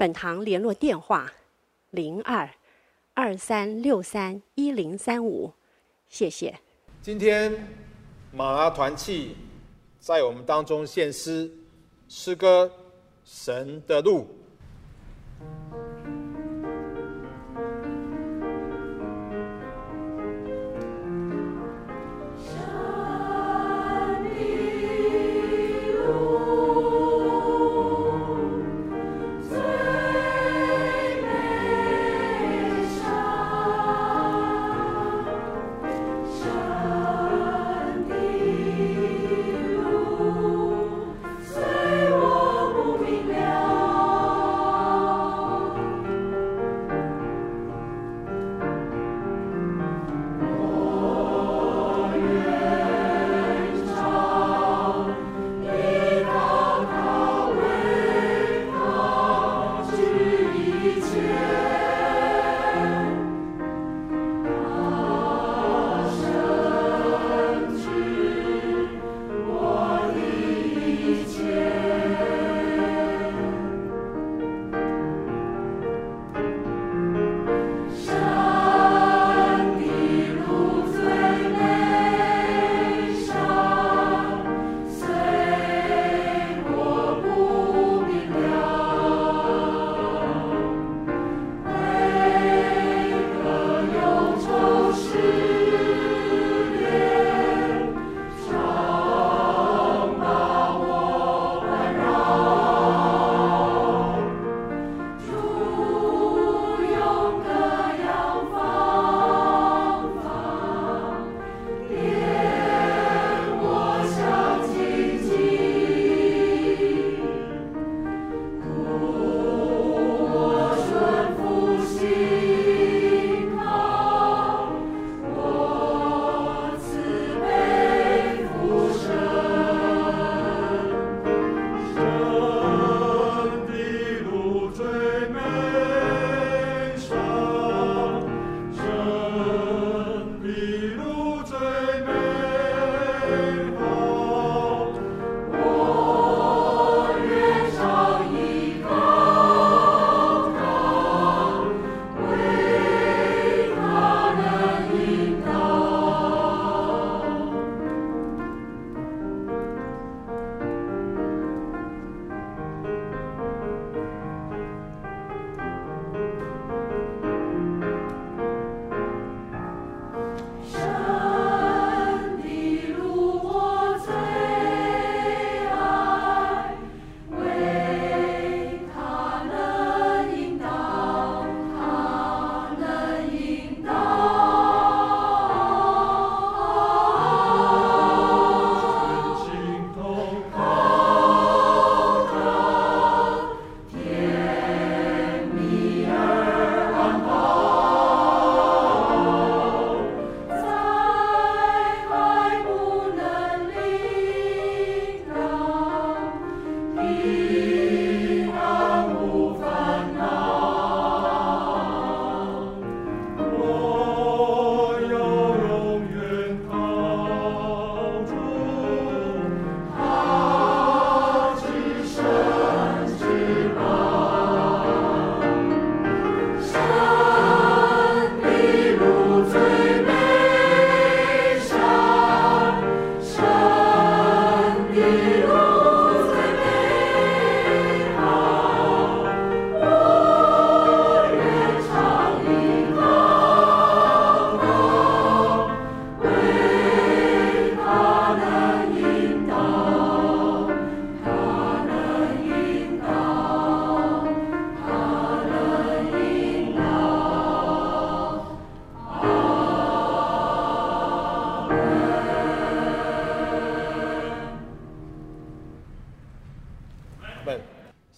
本堂联络电话：零二二三六三一零三五，谢谢。今天马拉团契在我们当中献诗诗歌《神的路》。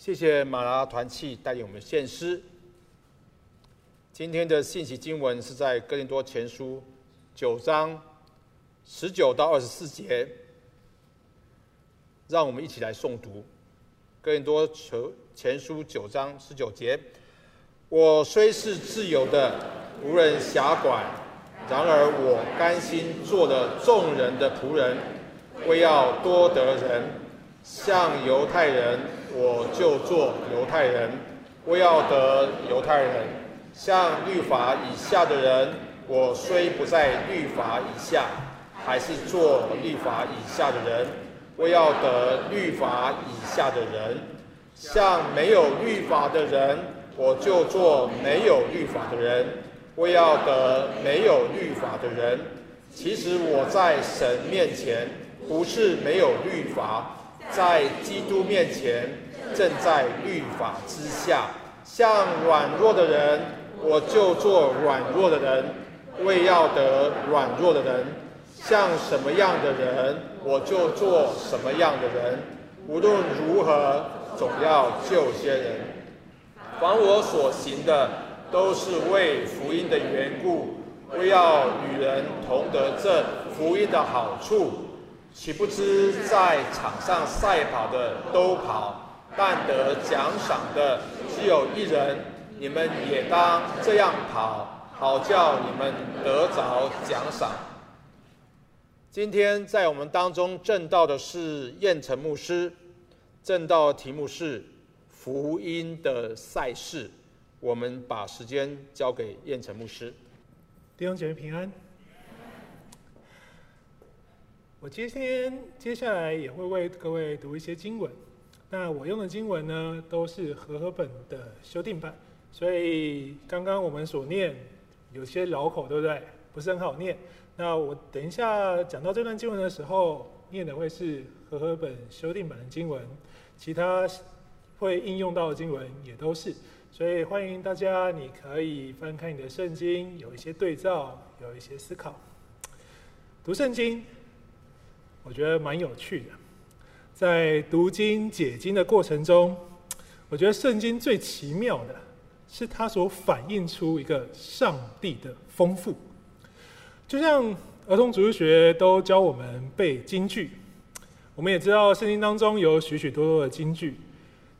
谢谢马拉团契带领我们献诗。今天的信息经文是在哥林多前书九章十九到二十四节，让我们一起来诵读。哥林多前书九章十九节：我虽是自由的，无人辖管，然而我甘心做了众人的仆人，为要多得人。像犹太人，我就做犹太人，我要得犹太人；像律法以下的人，我虽不在律法以下，还是做律法以下的人，我要得律法以下的人；像没有律法的人，我就做没有律法的人，我要得没有律法的人。其实我在神面前不是没有律法。在基督面前，正在律法之下，像软弱的人，我就做软弱的人，为要得软弱的人；像什么样的人，我就做什么样的人。无论如何，总要救些人。凡我所行的，都是为福音的缘故，为要与人同得这福音的好处。岂不知在场上赛跑的都跑，但得奖赏的只有一人。你们也当这样跑，好叫你们得着奖赏。今天在我们当中证道的是燕城牧师，证道题目是福音的赛事。我们把时间交给燕城牧师。弟兄姐妹平安。我今天接下来也会为各位读一些经文，那我用的经文呢，都是和合本的修订版，所以刚刚我们所念有些绕口，对不对？不是很好念。那我等一下讲到这段经文的时候，念的会是和合本修订版的经文，其他会应用到的经文也都是，所以欢迎大家，你可以翻开你的圣经，有一些对照，有一些思考，读圣经。我觉得蛮有趣的，在读经解经的过程中，我觉得圣经最奇妙的是它所反映出一个上帝的丰富。就像儿童主日学都教我们背金句，我们也知道圣经当中有许许多多的金句，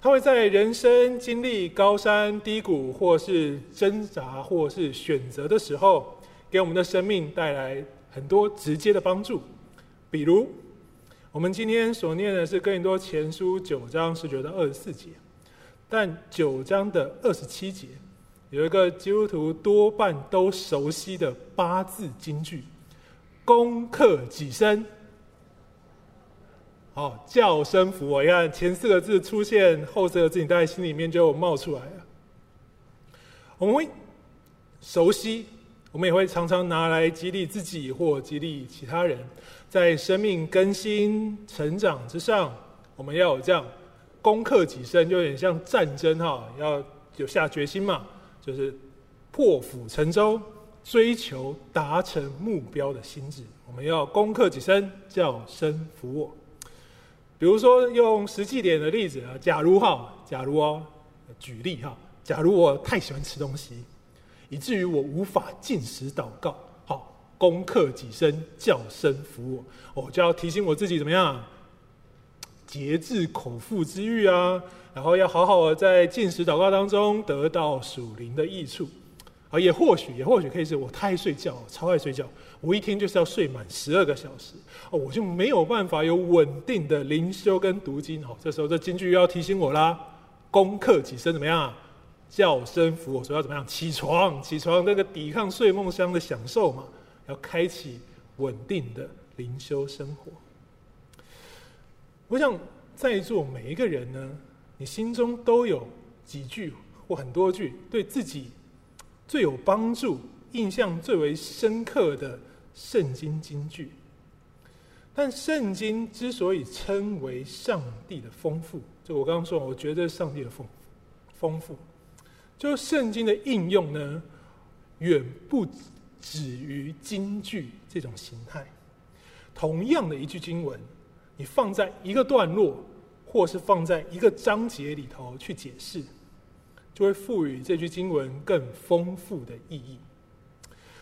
它会在人生经历高山低谷，或是挣扎，或是选择的时候，给我们的生命带来很多直接的帮助。比如，我们今天所念的是更多前书九章十九到二十四节，但九章的二十七节有一个基督徒多半都熟悉的八字金句：“攻克己身。”好，叫声符我。你看前四个字出现，后四个字你大概心里面就冒出来了。我们会熟悉，我们也会常常拿来激励自己或激励其他人。在生命更新成长之上，我们要有这样攻克己身，就有点像战争哈，要有下决心嘛，就是破釜沉舟，追求达成目标的心智。我们要攻克己身，叫声服我。比如说用实际点的例子啊，假如哈，假如哦，举例哈，假如我太喜欢吃东西，以至于我无法禁食祷告。攻克己身，叫声服我，我就要提醒我自己怎么样节制口腹之欲啊，然后要好好的在禁食祷告当中得到属灵的益处啊，也或许也或许可以是我太爱睡觉，超爱睡觉，我一天就是要睡满十二个小时哦，我就没有办法有稳定的灵修跟读经哦，这时候这金句又要提醒我啦，攻克己身怎么样？叫声服我，说要怎么样？起床，起床，那个抵抗睡梦乡的享受嘛。要开启稳定的灵修生活。我想在座每一个人呢，你心中都有几句或很多句对自己最有帮助、印象最为深刻的圣经金句。但圣经之所以称为上帝的丰富，就我刚刚说，我觉得上帝的丰丰富，就圣经的应用呢，远不止。于金句这种形态，同样的一句经文，你放在一个段落或是放在一个章节里头去解释，就会赋予这句经文更丰富的意义。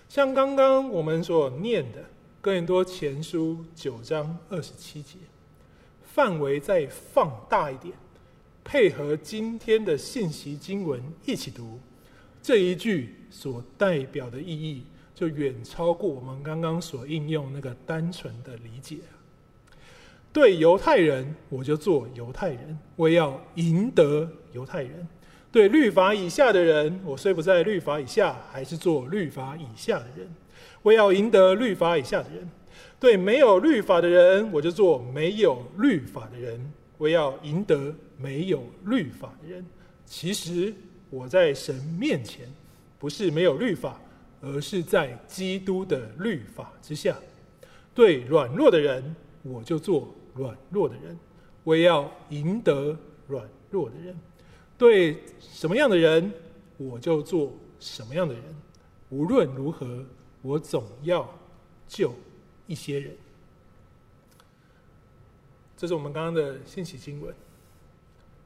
像刚刚我们所念的《哥林多前书》九章二十七节，范围再放大一点，配合今天的信息经文一起读，这一句所代表的意义，就远超过我们刚刚所应用那个单纯的理解。对犹太人，我就做犹太人，我要赢得犹太人。对律法以下的人，我虽不在律法以下，还是做律法以下的人。我要赢得律法以下的人。对没有律法的人，我就做没有律法的人。我要赢得没有律法的人。其实我在神面前，不是没有律法，而是在基督的律法之下。对软弱的人，我就做软弱的人。我要赢得软弱的人。对什么样的人，我就做什么样的人。无论如何，我总要救一些人。这是我们刚刚的信息经文，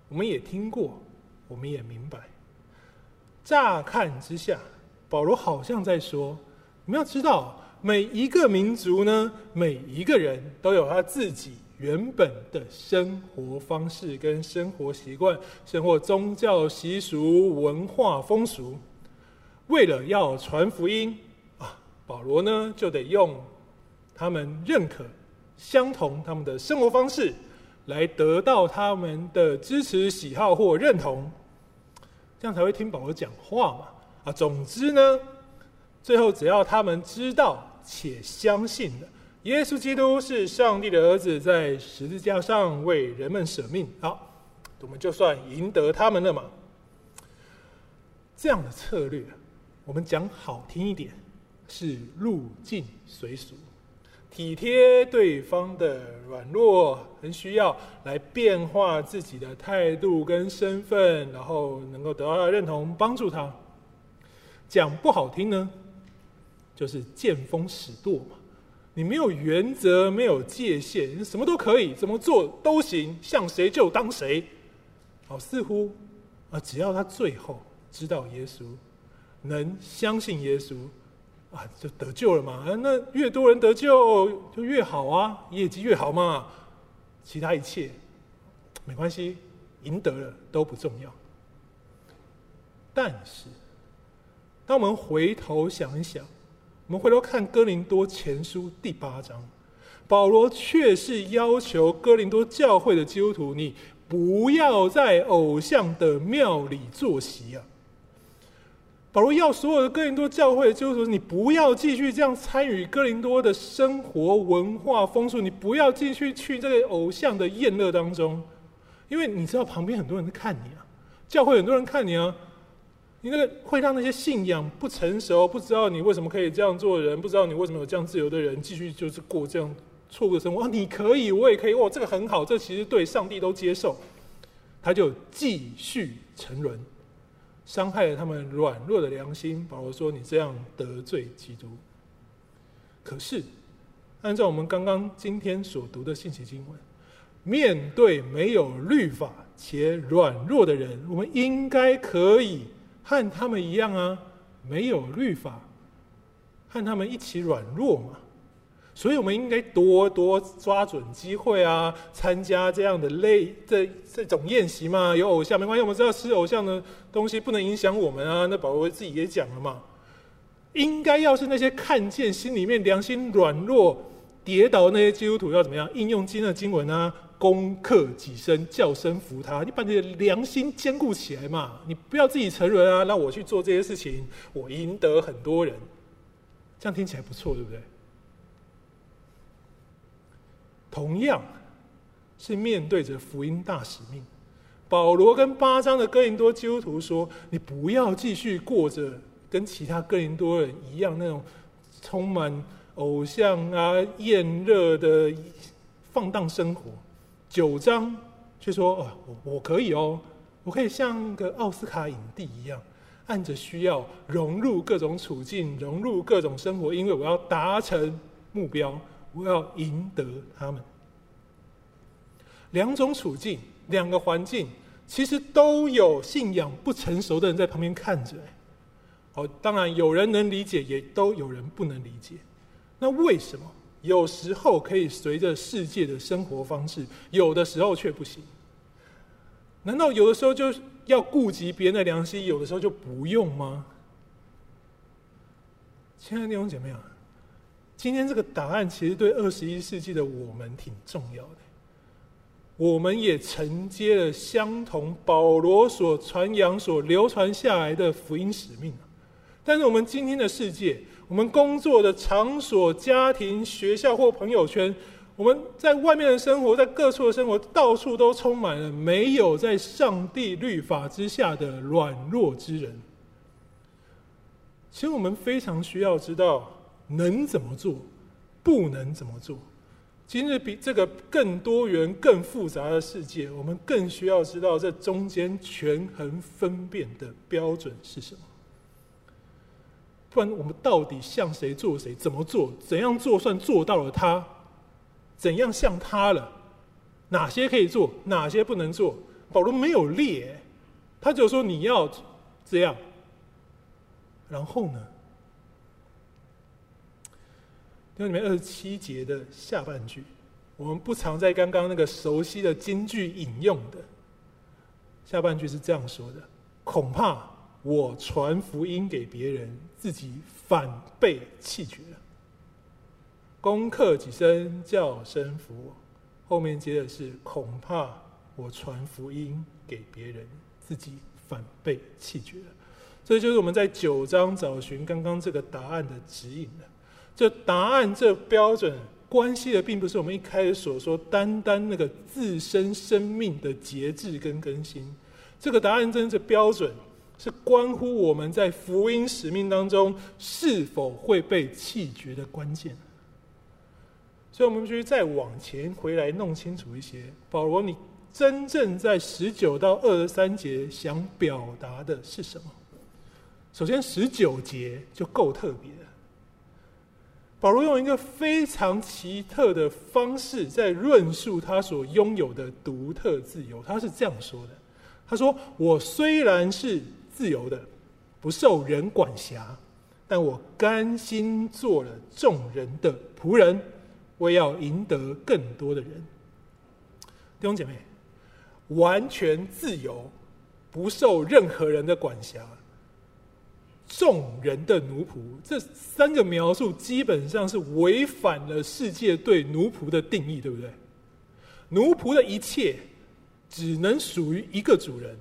我们也听过，我们也明白。乍看之下，保罗好像在说：你们要知道，每一个民族呢，每一个人都有他自己。原本的生活方式跟生活习惯、生活宗教习俗、文化风俗，为了要传福音啊，保罗呢就得用他们认可、相同他们的生活方式，来得到他们的支持、喜好或认同，这样才会听保罗讲话嘛。啊，总之呢，最后只要他们知道且相信的。耶稣基督是上帝的儿子，在十字架上为人们舍命。好，我们就算赢得他们了嘛。这样的策略，我们讲好听一点，是入境随俗，体贴对方的软弱很需要，来变化自己的态度跟身份，然后能够得到他的认同，帮助他。讲不好听呢，就是见风使舵嘛。你没有原则，没有界限，什么都可以，怎么做都行，像谁就当谁。好，似乎啊，只要他最后知道耶稣，能相信耶稣，啊，就得救了嘛。那越多人得救就越好啊，业绩越好嘛。其他一切没关系，赢得了都不重要。但是，当我们回头想一想。我们回头看哥林多前书第八章，保罗却是要求哥林多教会的基督徒，你不要在偶像的庙里坐席啊！保罗要所有的哥林多教会的基督徒，你不要继续这样参与哥林多的生活文化风俗，你不要继续去这个偶像的宴乐当中，因为你知道旁边很多人在看你啊，教会很多人看你啊。你那个会让那些信仰不成熟、不知道你为什么可以这样做的人，不知道你为什么有这样自由的人，继续就是过这样错误的生活。你可以，我也可以，哇，这个很好，这其实对上帝都接受，他就继续沉沦，伤害了他们软弱的良心。保罗说：“你这样得罪基督。”可是，按照我们刚刚今天所读的信息经文，面对没有律法且软弱的人，我们应该可以。和他们一样啊，没有律法，和他们一起软弱嘛，所以我们应该多多抓准机会啊，参加这样的类这这种宴席嘛。有偶像没关系，我们知道吃偶像的东西不能影响我们啊。那宝宝自己也讲了嘛，应该要是那些看见心里面良心软弱、跌倒那些基督徒要怎么样应用今天的经文啊？攻克己身，叫声服他。你把你的良心坚固起来嘛！你不要自己沉沦啊！让我去做这些事情，我赢得很多人，这样听起来不错，对不对？同样是面对着福音大使命，保罗跟八章的哥林多基督徒说：“你不要继续过着跟其他哥林多人一样那种充满偶像啊、炎热的放荡生活。”九章却说：“哦，我我可以哦，我可以像个奥斯卡影帝一样，按着需要融入各种处境，融入各种生活，因为我要达成目标，我要赢得他们。”两种处境、两个环境，其实都有信仰不成熟的人在旁边看着。哦，当然有人能理解，也都有人不能理解。那为什么有时候可以随着世界的生活方式，有的时候却不行？难道有的时候就要顾及别人的良心，有的时候就不用吗？亲爱的弟兄姐妹啊，今天这个答案其实对二十一世纪的我们挺重要的。我们也承接了相同保罗所传扬、所流传下来的福音使命。但是我们今天的世界，我们工作的场所、家庭、学校或朋友圈，我们在外面的生活，在各处的生活，到处都充满了没有在上帝律法之下的软弱之人。其实我们非常需要知道能怎么做，不能怎么做。今日比这个更多元、更复杂的世界，我们更需要知道这中间权衡分辨的标准是什么。不然，我们到底向谁做谁？怎么做？怎样做算做到了他？怎样像他了？哪些可以做？哪些不能做？保罗没有列，他就说你要这样。然后呢？因为里面二十七节的下半句，我们不常在刚刚那个熟悉的金句引用的。下半句是这样说的：“恐怕我传福音给别人，自己反被弃绝了。功课几声，叫声服我。”后面接的是：“恐怕我传福音给别人，自己反被弃绝了。”这就是我们在九章找寻刚刚这个答案的指引了。这答案、这标准，关系的并不是我们一开始所说单单那个自身生命的节制跟更新。这个答案真正标准，是关乎我们在福音使命当中是否会被弃绝的关键。所以，我们必须再往前回来弄清楚一些。保罗，你真正在十九到二十三节想表达的是什么？首先，十九节就够特别。保罗用一个非常奇特的方式，在论述他所拥有的独特自由。他是这样说的：“他说，我虽然是自由的，不受人管辖，但我甘心做了众人的仆人，为要赢得更多的人。”弟兄姐妹，完全自由，不受任何人的管辖。众人的奴仆，这三个描述基本上是违反了世界对奴仆的定义，对不对？奴仆的一切只能属于一个主人，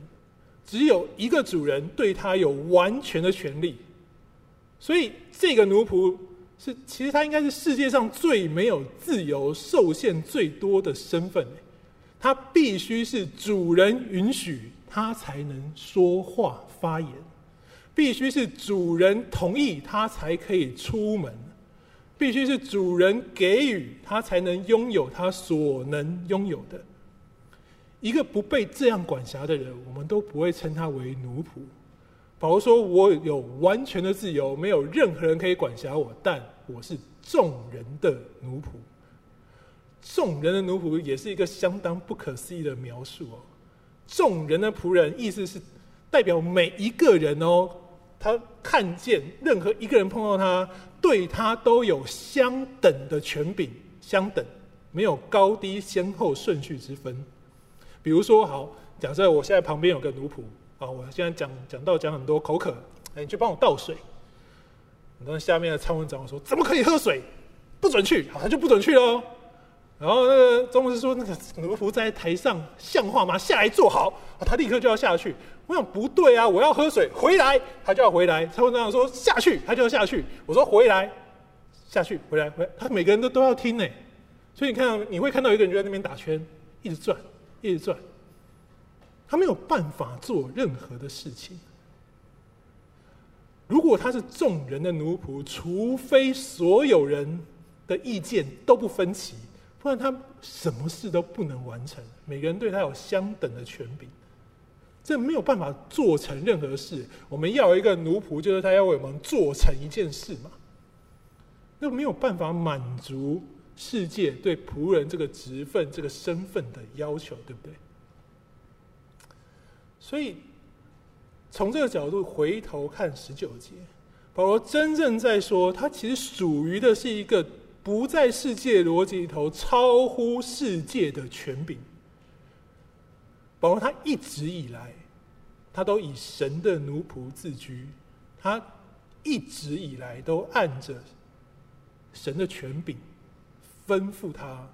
只有一个主人对他有完全的权利。所以，这个奴仆是其实他应该是世界上最没有自由、受限最多的身份。他必须是主人允许他才能说话发言。必须是主人同意他才可以出门，必须是主人给予他才能拥有他所能拥有的。一个不被这样管辖的人，我们都不会称他为奴仆。保罗说：“我有完全的自由，没有任何人可以管辖我，但我是众人的奴仆。”众人的奴仆也是一个相当不可思议的描述哦。众人的仆人，意思是代表每一个人哦。他看见任何一个人碰到他，对他都有相等的权柄，相等，没有高低先后顺序之分。比如说，好，假设我现在旁边有个奴仆啊，我现在讲讲到讲很多口渴，哎，你去帮我倒水。然后下面的参谋长说：“怎么可以喝水？不准去！”好，他就不准去喽。然后那个总牧师说：“那个奴仆在台上像话吗？下来坐好。”他立刻就要下去。我想不对啊，我要喝水，回来，他就要回来。参谋长说：“下去，他就要下去。”我说：“回来，下去，回来，回来。”他每个人都都要听呢。所以你看，你会看到一个人就在那边打圈，一直转，一直转。他没有办法做任何的事情。如果他是众人的奴仆，除非所有人的意见都不分歧。不然他什么事都不能完成。每个人对他有相等的权柄，这没有办法做成任何事。我们要一个奴仆，就是他要为我们做成一件事嘛。那没有办法满足世界对仆人这个职分、这个身份的要求，对不对？所以，从这个角度回头看十九节，保罗真正在说，他其实属于的是一个不在世界逻辑里头、超乎世界的权柄。保罗他一直以来，他都以神的奴仆自居，他一直以来都按着神的权柄吩咐他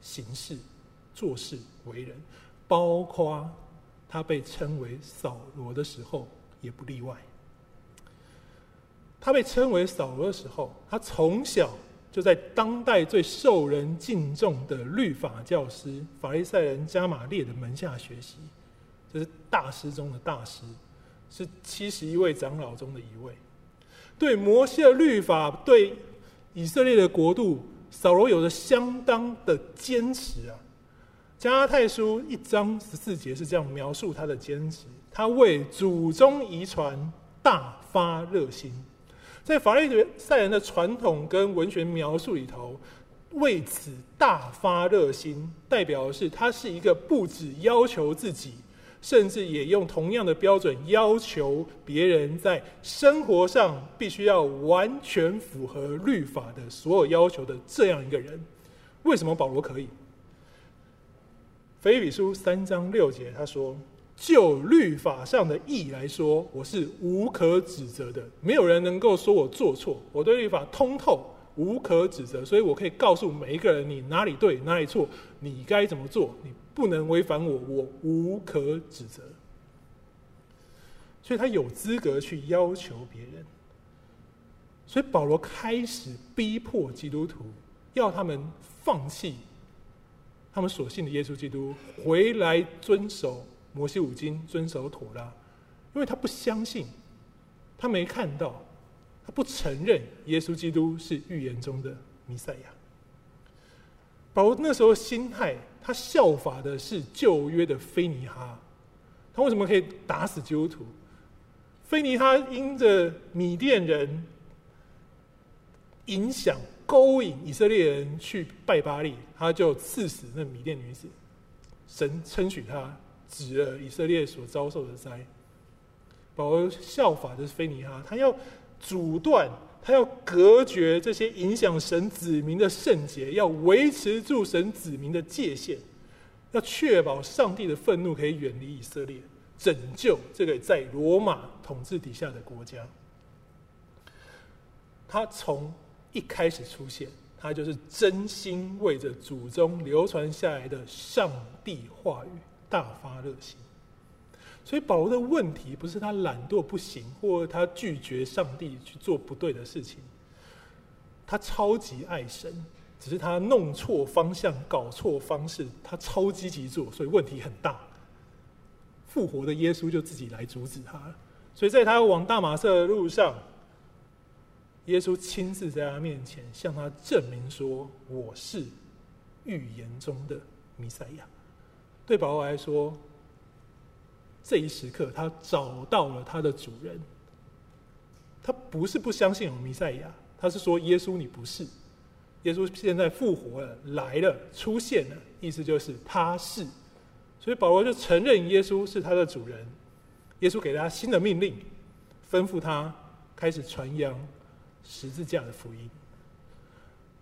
行事、做事、为人，包括。他被称为扫罗的时候，也不例外。他被称为扫罗的时候，他从小就在当代最受人敬重的律法教师法利赛人加玛列的门下学习，这、是大师中的大师，是七十一位长老中的一位。对摩西的律法，对以色列的国度，扫罗有着相当的坚持啊。加拉太书一章十四节是这样描述他的坚持：他为祖宗遗传大发热心，在法利赛人的传统跟文学描述里头，为此大发热心，代表的是他是一个不只要求自己，甚至也用同样的标准要求别人，在生活上必须要完全符合律法的所有要求的这样一个人。为什么保罗可以？腓立比书三章六节，他说：“就律法上的义来说，我是无可指责的，没有人能够说我做错。我对律法通透，无可指责，所以我可以告诉每一个人，你哪里对，哪里错，你该怎么做，你不能违反我，我无可指责。所以他有资格去要求别人。所以保罗开始逼迫基督徒，要他们放弃。”他们所信的耶稣基督回来遵守摩西五经，遵守妥拉，因为他不相信，他没看到，他不承认耶稣基督是预言中的弥赛亚。保罗那时候心态，他效法的是旧约的非尼哈，他为什么可以打死基督徒？非尼哈因着米甸人影响。勾引以色列人去拜巴力，他就刺死那米甸女子。神称许他指了以色列所遭受的灾。保罗效法的是非尼哈，他要阻断，他要隔绝这些影响神子民的圣洁，要维持住神子民的界限，要确保上帝的愤怒可以远离以色列，拯救这个在罗马统治底下的国家。他从一开始出现，他就是真心为着祖宗流传下来的上帝话语大发热心。所以保罗的问题不是他懒惰不行，或他拒绝上帝去做不对的事情。他超级爱神，只是他弄错方向、搞错方式。他超积极做，所以问题很大。复活的耶稣就自己来阻止他。所以在他往大马色的路上。耶稣亲自在他面前向他证明说：“我是预言中的弥赛亚。”对保罗来说，这一时刻他找到了他的主人。他不是不相信有弥赛亚，他是说：“耶稣，你不是。”耶稣现在复活了，来了，出现了，意思就是他是。所以保罗就承认耶稣是他的主人。耶稣给他新的命令，吩咐他开始传扬。十字架的福音，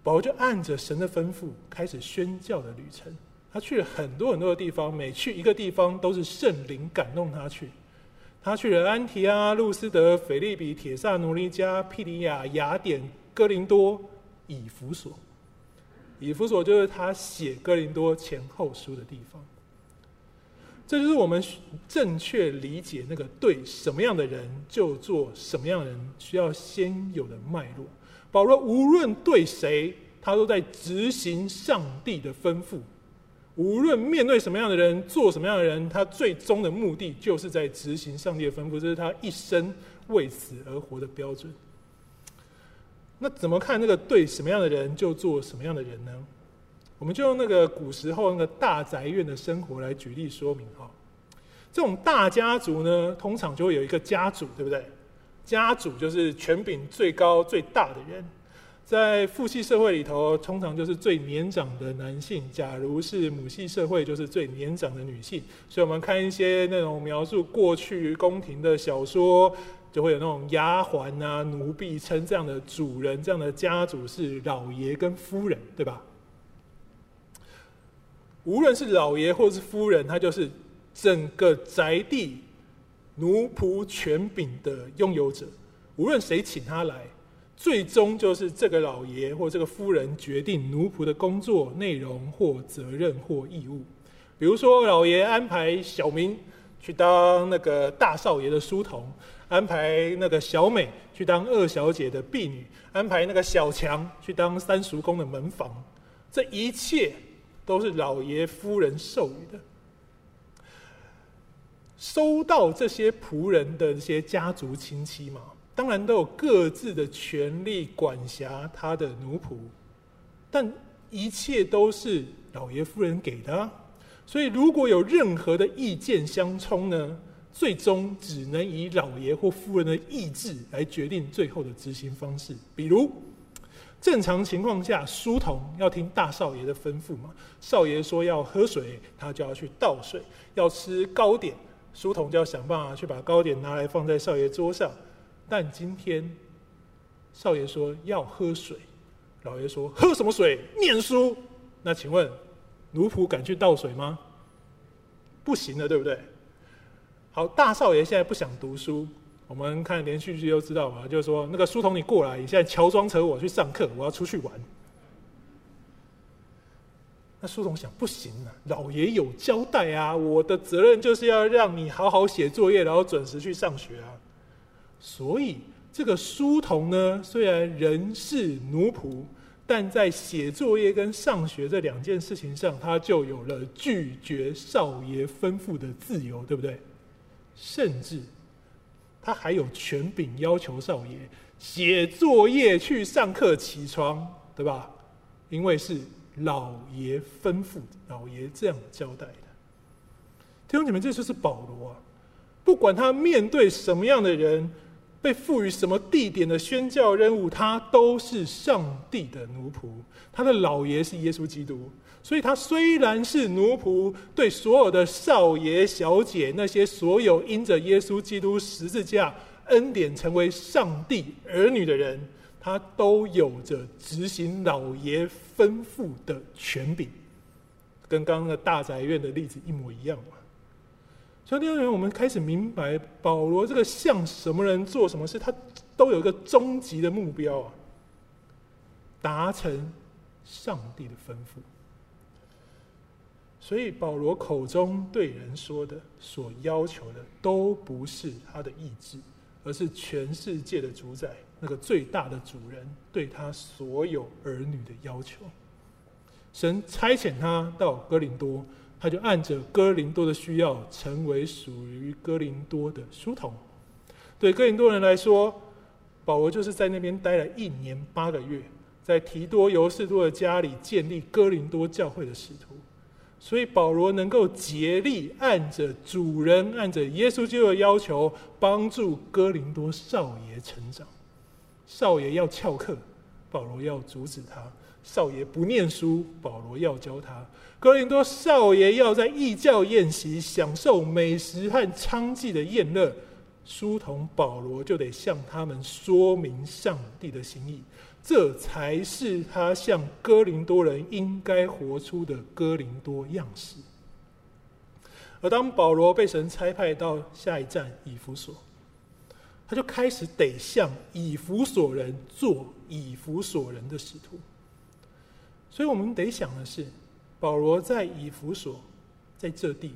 保罗就按着神的吩咐开始宣教的旅程。他去了很多很多的地方，每去一个地方都是圣灵感动他去。他去了安提阿、路斯德、腓利比、铁萨奴尼加、庇里亚、雅典、哥林多、以弗所。以弗所就是他写哥林多前后书的地方。这就是我们正确理解那个对什么样的人就做什么样的人需要先有的脉络。保罗无论对谁，他都在执行上帝的吩咐；无论面对什么样的人，做什么样的人，他最终的目的就是在执行上帝的吩咐。这是他一生为此而活的标准。那怎么看那个对什么样的人就做什么样的人呢？我们就用那个古时候那个大宅院的生活来举例说明哈。这种大家族呢，通常就会有一个家主，对不对？家主就是权柄最高最大的人。在父系社会里头，通常就是最年长的男性；假如是母系社会，就是最年长的女性。所以，我们看一些那种描述过去宫廷的小说，就会有那种丫鬟啊、奴婢称这样的主人、这样的家主是老爷跟夫人，对吧？无论是老爷或是夫人，他就是整个宅地奴仆权柄的拥有者。无论谁请他来。最终就是这个老爷或这个夫人决定奴仆的工作内容或责任或义务。比如说，老爷安排小明去当那个大少爷的书童，安排那个小美去当二小姐的婢女，安排那个小强去当三叔公的门房。这一切都是老爷夫人授予的。收到这些仆人的这些家族亲戚嘛。当然都有各自的权利管辖他的奴仆，但一切都是老爷夫人给的，所以如果有任何的意见相冲呢，最终只能以老爷或夫人的意志来决定最后的执行方式。比如，正常情况下，书童要听大少爷的吩咐嘛，少爷说要喝水，他就要去倒水；要吃糕点，书童就要想办法去把糕点拿来放在少爷桌上。但今天，少爷说要喝水，老爷说喝什么水？念书。那请问，奴仆敢去倒水吗？不行的，对不对？好，大少爷现在不想读书，我们看连续剧都知道嘛，就是说那个书童你过来，你现在乔装成我去上课，我要出去玩。那书童想，不行啊，老爷有交代啊，我的责任就是要让你好好写作业，然后准时去上学啊。所以，这个书童呢，虽然人是奴仆，但在写作业跟上学这两件事情上，他就有了拒绝少爷吩咐的自由，对不对？甚至，他还有权柄要求少爷写作业、去上课、起床，对吧？因为是老爷吩咐，老爷这样交代的。弟兄姐妹，这就是保罗啊！不管他面对什么样的人。被赋予什么地点的宣教任务，他都是上帝的奴仆。他的老爷是耶稣基督，所以他虽然是奴仆，对所有的少爷、小姐，那些所有因着耶稣基督十字架恩典成为上帝儿女的人，他都有着执行老爷吩咐的权柄，跟刚刚的大宅院的例子一模一样嘛。所以，弟兄姊妹，我们开始明白保罗这个向什么人做什么事，他都有一个终极的目标啊，达成上帝的吩咐。所以，保罗口中对人说的、所要求的，都不是他的意志，而是全世界的主宰，那个最大的主人对他所有儿女的要求。神差遣他到哥林多。他就按着哥林多的需要，成为属于哥林多的书童。对哥林多人来说，保罗就是在那边待了一年八个月，在提多尤士多的家里建立哥林多教会的使徒。所以保罗能够竭力按着主人、按着耶稣基督的要求，帮助哥林多少爷成长。少爷要翘课，保罗要阻止他；少爷不念书，保罗要教他。哥林多少爷要在异教宴席享受美食和娼妓的宴乐，书童保罗就得向他们说明上帝的心意，这才是他向哥林多人应该活出的哥林多样式。而当保罗被神差派到下一站以弗所，他就开始得向以弗所人做以弗所人的使徒。所以我们得想的是。保罗在以弗所，在这地，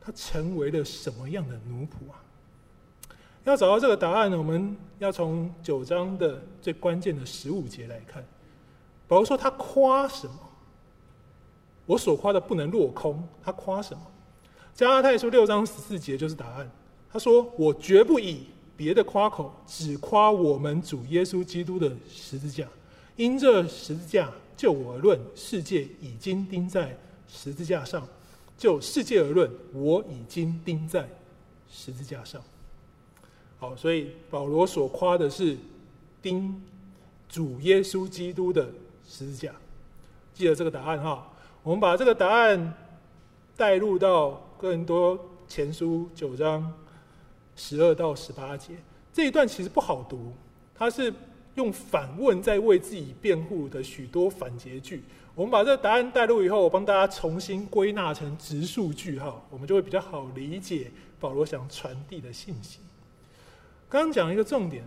他成为了什么样的奴仆啊？要找到这个答案呢，我们要从九章的最关键的十五节来看。保罗说他夸什么？我所夸的不能落空。他夸什么？加拉太书六章十四节就是答案。他说：“我绝不以别的夸口，只夸我们主耶稣基督的十字架。因这十字架。”就我而论，世界已经钉在十字架上；就世界而论，我已经钉在十字架上。好，所以保罗所夸的是钉主耶稣基督的十字架。记得这个答案哈，我们把这个答案带入到更多前书九章十二到十八节。这一段其实不好读，它是用反问在为自己辩护的许多反结句。我们把这个答案带入以后，我帮大家重新归纳成直述句号，我们就会比较好理解保罗想传递的信息。刚刚讲一个重点，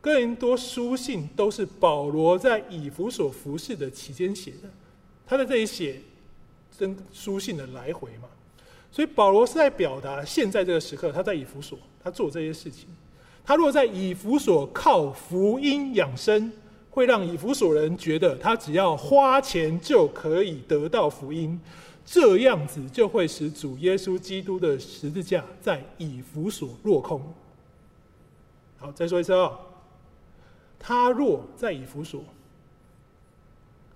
哥林多书信都是保罗在以弗所服侍的期间写的，他在这里写真书信的来回嘛，所以保罗是在表达现在这个时刻他在以弗所，他做这些事情。他若在以弗所靠福音养生，会让以弗所人觉得他只要花钱就可以得到福音，这样子就会使主耶稣基督的十字架在以弗所落空。好，再说一次啊、哦，他若在以弗所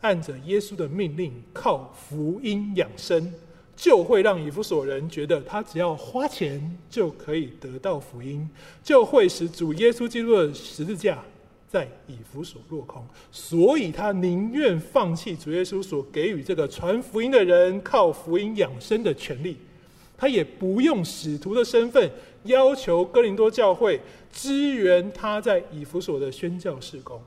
按着耶稣的命令靠福音养生。就会让以弗所人觉得他只要花钱就可以得到福音，就会使主耶稣基督的十字架在以弗所落空。所以他宁愿放弃主耶稣所给予这个传福音的人靠福音养生的权利，他也不用使徒的身份要求哥林多教会支援他在以弗所的宣教事工。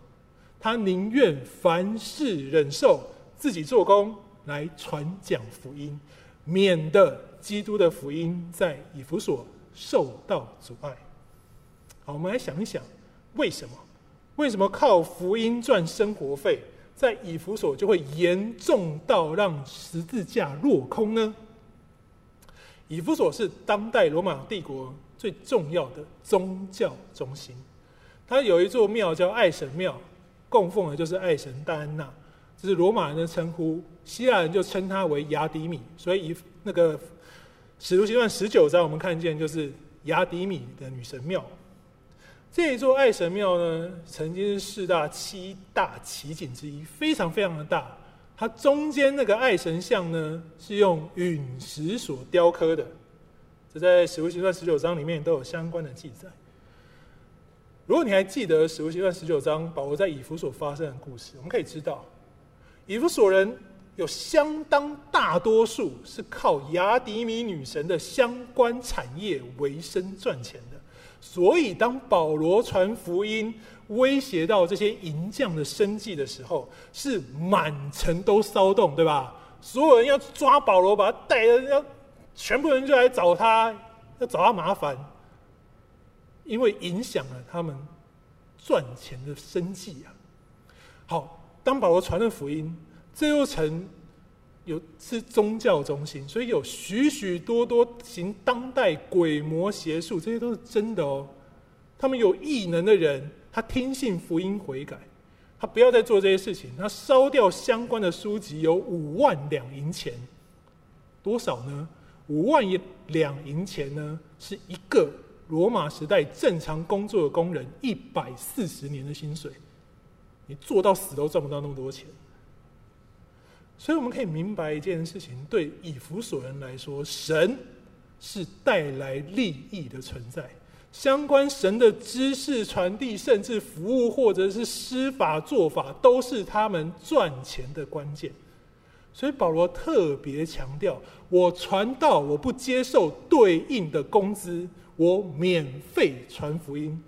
他宁愿凡事忍受，自己做工来传讲福音。免得基督的福音在以弗所受到阻碍。好，我们来想一想，为什么？为什么靠福音赚生活费，在以弗所就会严重到让十字架落空呢？以弗所是当代罗马帝国最重要的宗教中心，它有一座庙叫爱神庙，供奉的就是爱神戴安娜。是罗马人的称呼，希腊人就称它为雅迪米。所以，以那个《使徒行传》十九章，我们看见就是雅迪米的女神庙。这一座爱神庙呢，曾经是四大七大奇景之一，非常非常的大。它中间那个爱神像呢，是用陨石所雕刻的。这在《使徒行传》十九章里面都有相关的记载。如果你还记得《使徒行传》十九章保罗在以弗所发生的故事，我们可以知道。以弗所人有相当大多数是靠雅迪米女神的相关产业为生赚钱的，所以当保罗传福音威胁到这些银匠的生计的时候，是满城都骚动，对吧？所有人要抓保罗，把他带着，要全部人就来找他，要找他麻烦，因为影响了他们赚钱的生计啊。好。当保罗传了福音，这座城有是宗教中心，所以有许许多多行当代鬼魔邪术，这些都是真的哦。他们有异能的人，他听信福音悔改，他不要再做这些事情，他烧掉相关的书籍，有五万两银钱，多少呢？五万两银钱呢，是一个罗马时代正常工作的工人一百四十年的薪水。你做到死都赚不到那么多钱，所以我们可以明白一件事情：对以弗所人来说，神是带来利益的存在。相关神的知识传递，甚至服务或者是施法做法，都是他们赚钱的关键。所以保罗特别强调：我传道，我不接受对应的工资，我免费传福音，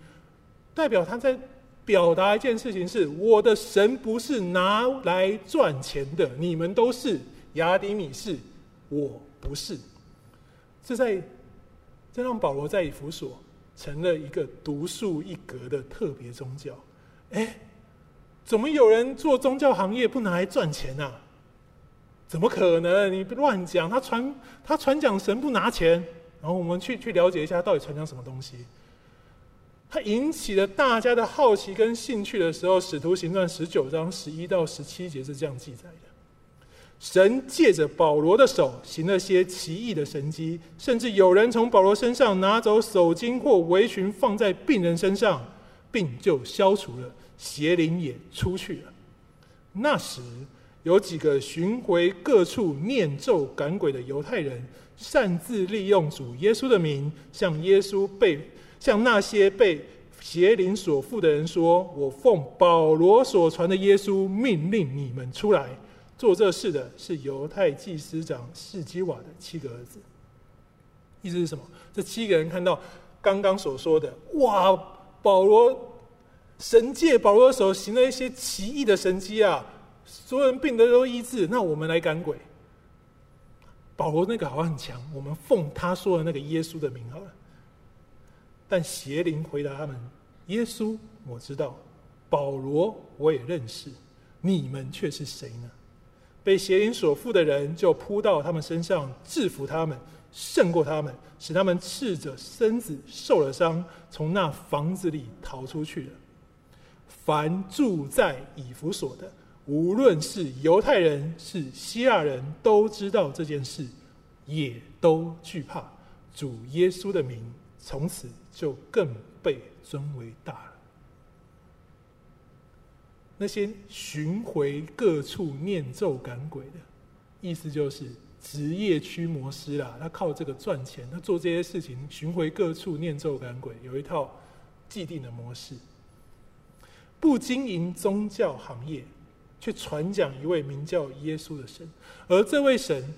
代表他在。表达一件事情是：我的神不是拿来赚钱的，你们都是雅迪米是，我不是。这在这让保罗在以弗所成了一个独树一格的特别宗教。哎，怎么有人做宗教行业不拿来赚钱啊？怎么可能？你乱讲！他传他传讲神不拿钱，然后我们去去了解一下，到底传讲什么东西。他引起了大家的好奇跟兴趣的时候，《使徒行传》十九章十一到十七节是这样记载的：神借着保罗的手行了些奇异的神迹，甚至有人从保罗身上拿走手巾或围裙放在病人身上，病就消除了，邪灵也出去了。那时有几个巡回各处念咒赶鬼的犹太人，擅自利用主耶稣的名，向耶稣被。向那些被邪灵所附的人说：“我奉保罗所传的耶稣命令你们出来。做这事的是犹太祭司长士基瓦的七个儿子。”意思是什么？这七个人看到刚刚所说的，哇，保罗神借保罗的手行了一些奇异的神迹啊，所有人病的都医治。那我们来赶鬼。保罗那个好像很强，我们奉他说的那个耶稣的名好了。但邪灵回答他们：“耶稣我知道，保罗我也认识，你们却是谁呢？”被邪灵所附的人就扑到他们身上，制服他们，胜过他们，使他们赤着身子受了伤，从那房子里逃出去了。凡住在以弗所的，无论是犹太人是希腊人，都知道这件事，也都惧怕主耶稣的名，从此。就更被尊为大了。那些巡回各处念咒赶鬼的，意思就是职业驱魔师啦。他靠这个赚钱，他做这些事情，巡回各处念咒赶鬼，有一套既定的模式。不经营宗教行业，却传讲一位名叫耶稣的神，而这位神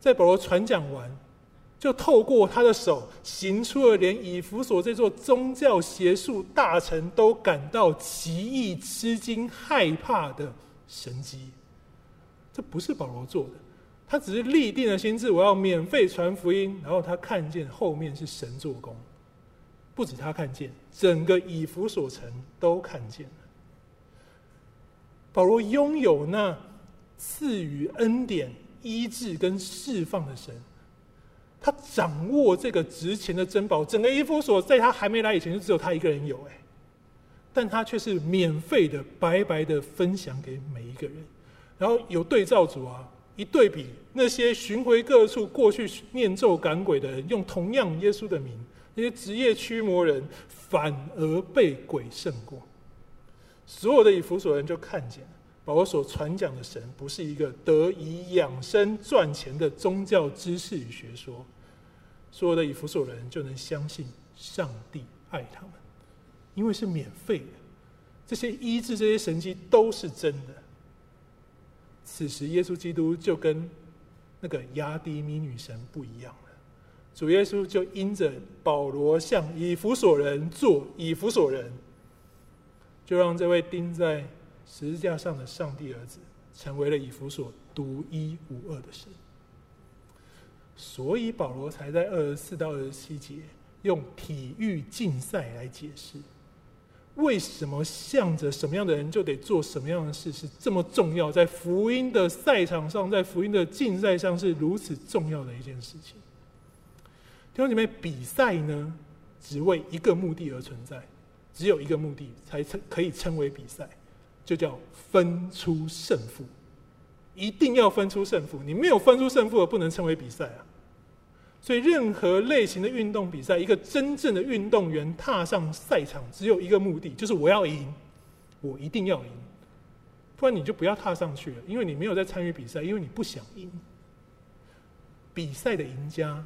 在保罗传讲完。就透过他的手，行出了连以弗所这座宗教邪术大臣都感到奇异、吃惊、害怕的神迹。这不是保罗做的，他只是立定了心志，我要免费传福音。然后他看见后面是神做工，不止他看见，整个以弗所城都看见了。保罗拥有那赐予恩典、医治跟释放的神。他掌握这个值钱的珍宝，整个伊夫所在他还没来以前就只有他一个人有哎，但他却是免费的、白白的分享给每一个人。然后有对照组啊，一对比那些巡回各处过去念咒赶鬼的人，用同样耶稣的名，那些职业驱魔人反而被鬼胜过。所有的以弗所人就看见了。保罗所传讲的神不是一个得以养生赚钱的宗教知识与学说，所有的以弗所人就能相信上帝爱他们，因为是免费的，这些医治、这些神迹都是真的。此时，耶稣基督就跟那个亚底米女神不一样了，主耶稣就因着保罗向以弗所人做以弗所人，就让这位钉在。十字架上的上帝儿子成为了以弗所独一无二的神，所以保罗才在二十四到二十七节用体育竞赛来解释，为什么向着什么样的人就得做什么样的事是这么重要，在福音的赛场上，在福音的竞赛上是如此重要的一件事情。弟兄姐妹，比赛呢，只为一个目的而存在，只有一个目的才称可以称为比赛。就叫分出胜负，一定要分出胜负。你没有分出胜负，而不能称为比赛啊。所以，任何类型的运动比赛，一个真正的运动员踏上赛场，只有一个目的，就是我要赢，我一定要赢。不然你就不要踏上去了，因为你没有在参与比赛，因为你不想赢。比赛的赢家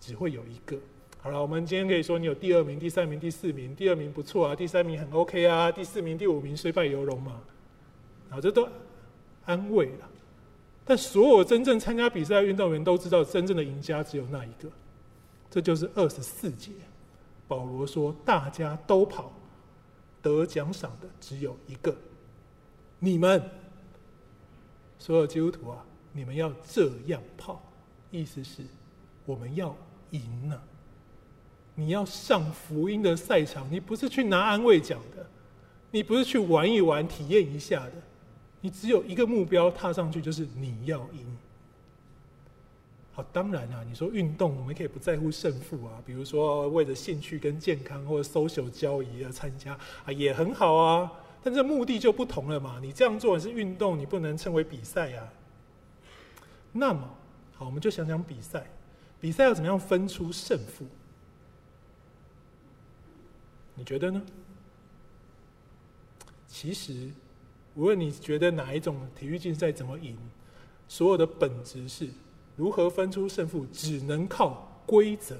只会有一个。好了，我们今天可以说你有第二名、第三名、第四名。第二名不错啊，第三名很 OK 啊，第四名、第五名虽败犹荣嘛。好，这都安慰了。但所有真正参加比赛的运动员都知道，真正的赢家只有那一个。这就是二十四节，保罗说：“大家都跑，得奖赏的只有一个。你们所有基督徒啊，你们要这样跑，意思是我们要赢呢。”你要上福音的赛场，你不是去拿安慰奖的，你不是去玩一玩、体验一下的，你只有一个目标，踏上去就是你要赢。好，当然啊，你说运动，我们可以不在乎胜负啊，比如说为了兴趣跟健康或者 social 交易而参加啊，也很好啊，但这目的就不同了嘛。你这样做是运动，你不能称为比赛啊。那么，好，我们就想想比赛，比赛要怎么样分出胜负？你觉得呢？其实，无论你觉得哪一种体育竞赛怎么赢，所有的本质是如何分出胜负，只能靠规则。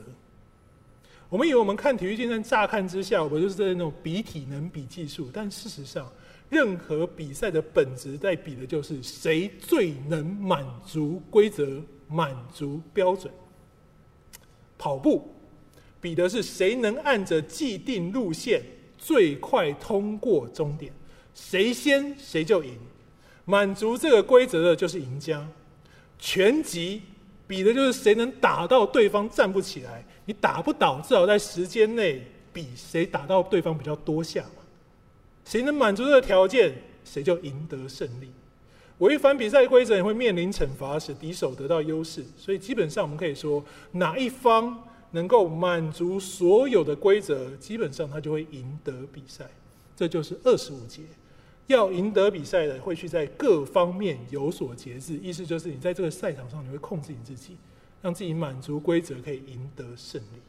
我们以为我们看体育竞赛，乍看之下，我们就是在那种比体能、比技术。但事实上，任何比赛的本质在比的就是谁最能满足规则、满足标准。跑步比的是谁能按着既定路线最快通过终点，谁先谁就赢。满足这个规则的就是赢家。拳击比的就是谁能打到对方站不起来。你打不倒，至少在时间内比谁打到对方比较多下嘛。谁能满足这个条件，谁就赢得胜利。违反比赛规则也会面临惩罚，使敌手得到优势。所以基本上我们可以说，哪一方能够满足所有的规则，基本上他就会赢得比赛。这就是二十五节。要赢得比赛的，会去在各方面有所节制，意思就是你在这个赛场上，你会控制你自己。让自己满足规则，可以赢得胜利。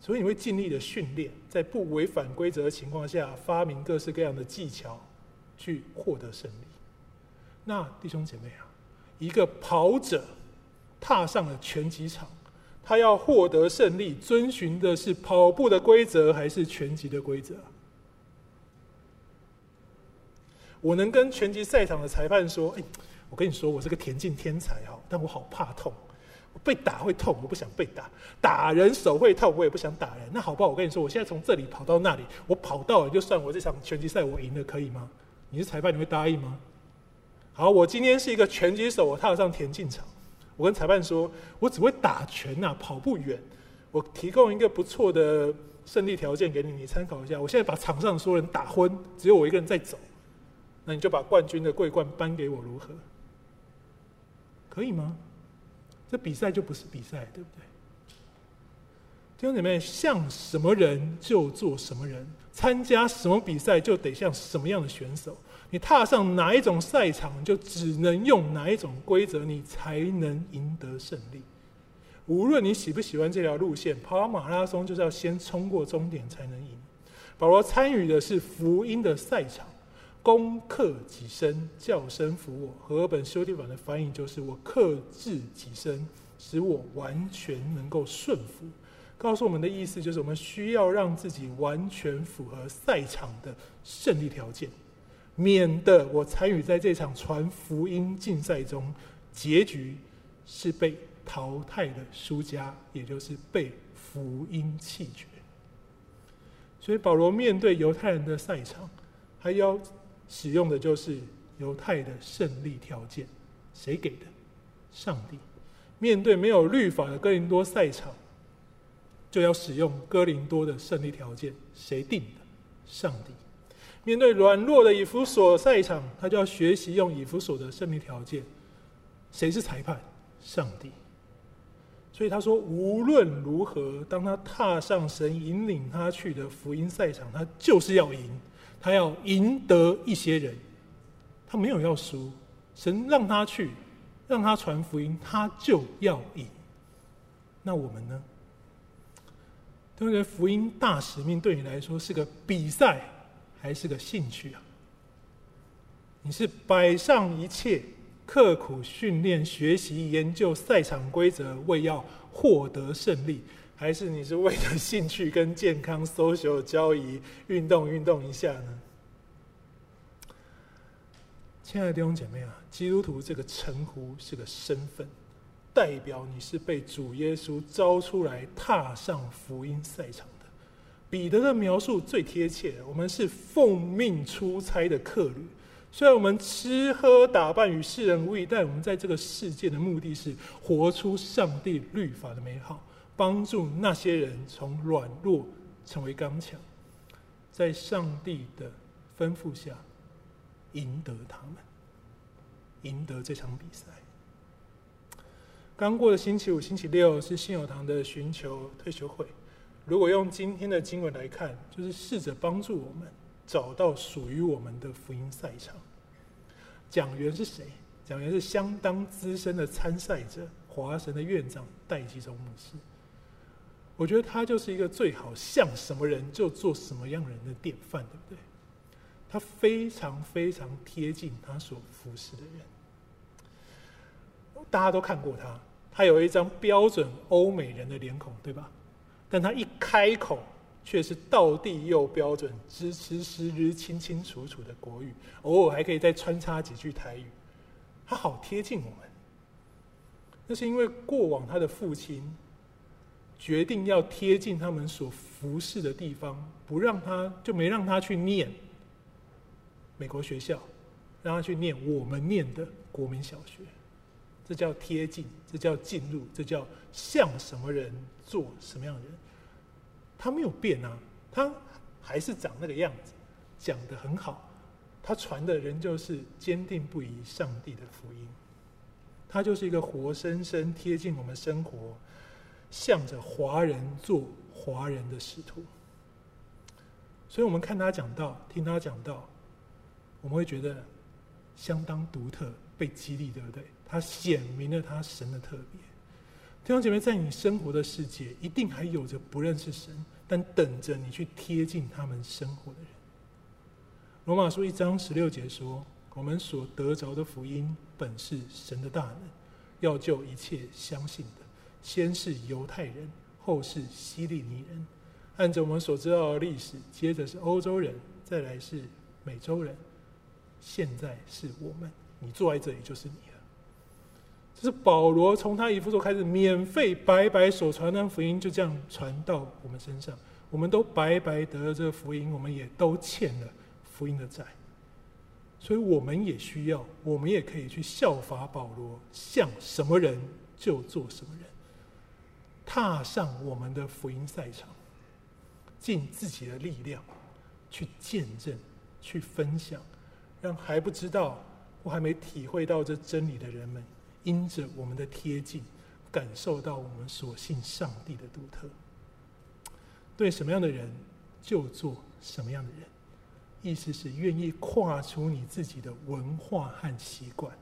所以你会尽力的训练，在不违反规则的情况下，发明各式各样的技巧，去获得胜利。那弟兄姐妹啊，一个跑者踏上了拳击场，他要获得胜利，遵循的是跑步的规则，还是拳击的规则？我能跟拳击赛场的裁判说：“哎。”我跟你说，我是个田径天才哈，但我好怕痛，被打会痛，我不想被打，打人手会痛，我也不想打人。那好不好？我跟你说，我现在从这里跑到那里，我跑到了就算我这场拳击赛我赢了，可以吗？你是裁判，你会答应吗？好，我今天是一个拳击手，我踏上田径场，我跟裁判说，我只会打拳呐，跑不远。我提供一个不错的胜利条件给你，你参考一下。我现在把场上所有人打昏，只有我一个人在走，那你就把冠军的桂冠颁给我，如何？可以吗？这比赛就不是比赛，对不对？弟兄姐妹，像什么人就做什么人，参加什么比赛就得像什么样的选手。你踏上哪一种赛场，就只能用哪一种规则，你才能赢得胜利。无论你喜不喜欢这条路线，跑马拉松就是要先冲过终点才能赢。保罗参与的是福音的赛场。攻克己身，叫身服我。和本修订版的翻译就是：我克制己身，使我完全能够顺服。告诉我们的意思就是，我们需要让自己完全符合赛场的胜利条件，免得我参与在这场传福音竞赛中，结局是被淘汰的输家，也就是被福音弃绝。所以保罗面对犹太人的赛场，还要。使用的就是犹太的胜利条件，谁给的？上帝。面对没有律法的哥林多赛场，就要使用哥林多的胜利条件，谁定的？上帝。面对软弱的以弗所赛场，他就要学习用以弗所的胜利条件，谁是裁判？上帝。所以他说，无论如何，当他踏上神引领他去的福音赛场，他就是要赢。他要赢得一些人，他没有要输，神让他去，让他传福音，他就要赢。那我们呢？对不对？福音大使命对你来说是个比赛，还是个兴趣啊？你是摆上一切，刻苦训练、学习、研究赛场规则，为要获得胜利？还是你是为了兴趣跟健康、social 交易、运动运动一下呢？亲爱的弟兄姐妹啊，基督徒这个称呼是个身份，代表你是被主耶稣召出来踏上福音赛场的。彼得的描述最贴切，我们是奉命出差的客旅。虽然我们吃喝打扮与世人无异，但我们在这个世界的目的是活出上帝律法的美好。帮助那些人从软弱成为刚强，在上帝的吩咐下赢得他们，赢得这场比赛。刚过的星期五、星期六是信友堂的寻求退休会。如果用今天的经文来看，就是试着帮助我们找到属于我们的福音赛场。讲员是谁？讲员是相当资深的参赛者，华神的院长戴基宗牧师。我觉得他就是一个最好像什么人就做什么样人的典范，对不对？他非常非常贴近他所服侍的人，大家都看过他，他有一张标准欧美人的脸孔，对吧？但他一开口，却是道地又标准、支持时日清清楚楚的国语，偶尔还可以再穿插几句台语，他好贴近我们。那是因为过往他的父亲决定要贴近他们所服侍的地方，不让他就没让他去念美国学校，让他去念我们念的国民小学。这叫贴近，这叫进入，这叫像什么人做什么样的人。他没有变啊，他还是长那个样子，讲得很好。他传的人就是坚定不移上帝的福音。他就是一个活生生贴近我们生活，向着华人做华人的使徒。所以我们看他讲到，听他讲到，我们会觉得相当独特，被激励，对不对？他显明了他神的特别。弟兄姐妹，在你生活的世界，一定还有着不认识神，但等着你去贴近他们生活的人。罗马书一章十六节说：“我们所得着的福音，本是神的大能，要救一切相信的，先是犹太人，后是希利尼人。按着我们所知道的历史，接着是欧洲人，再来是美洲人，现在是我们。你坐在这里，就是你了。”这是保罗从他以弗所开始免费白白所传的福音，就这样传到我们身上。我们都白白得了这个福音，我们也都欠了福音的债。所以我们也需要，我们也可以去效法保罗，像什么人就做什么人，踏上我们的福音赛场，尽自己的力量去见证、去分享，让还不知道我还没体会到这真理的人们。因着我们的贴近，感受到我们所信上帝的独特。对什么样的人，就做什么样的人。意思是愿意跨出你自己的文化和习惯，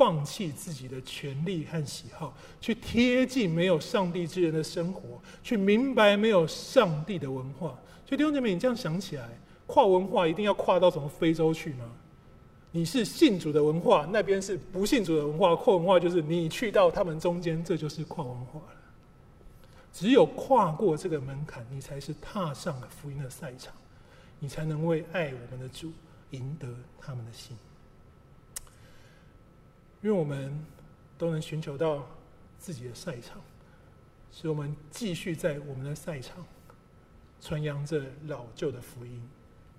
放弃自己的权利和喜好，去贴近没有上帝之人的生活，去明白没有上帝的文化。所以弟兄姐妹，你这样想起来，跨文化一定要跨到什么非洲去吗？你是信主的文化，那边是不信主的文化。跨文化就是你去到他们中间，这就是跨文化了。只有跨过这个门槛，你才是踏上了福音的赛场，你才能为爱我们的主赢得他们的心。因为我们都能寻求到自己的赛场，使我们继续在我们的赛场传扬着老旧的福音，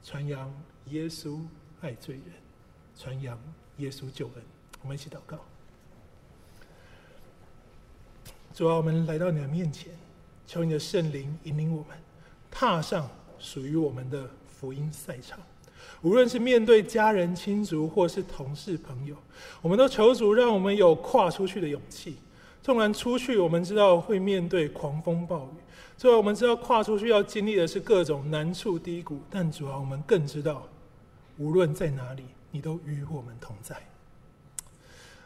传扬耶稣爱罪人。传扬耶稣救恩，我们一起祷告。主啊，我们来到你的面前，求你的圣灵引领我们，踏上属于我们的福音赛场。无论是面对家人、亲族，或是同事、朋友，我们都求主让我们有跨出去的勇气。纵然出去，我们知道会面对狂风暴雨；纵然我们知道跨出去要经历的是各种难处低谷，但主啊，我们更知道，无论在哪里。你都与我们同在，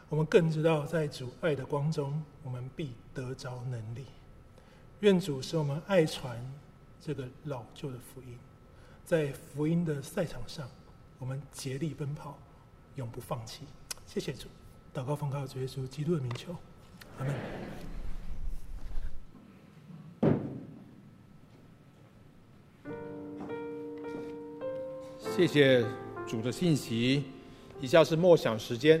我们更知道，在主爱的光中，我们必得着能力。愿主使我们爱传这个老旧的福音，在福音的赛场上，我们竭力奔跑，永不放弃。谢谢主，祷告奉靠主耶稣基督的名求，阿门。谢谢。主的信息，以下是默想时间。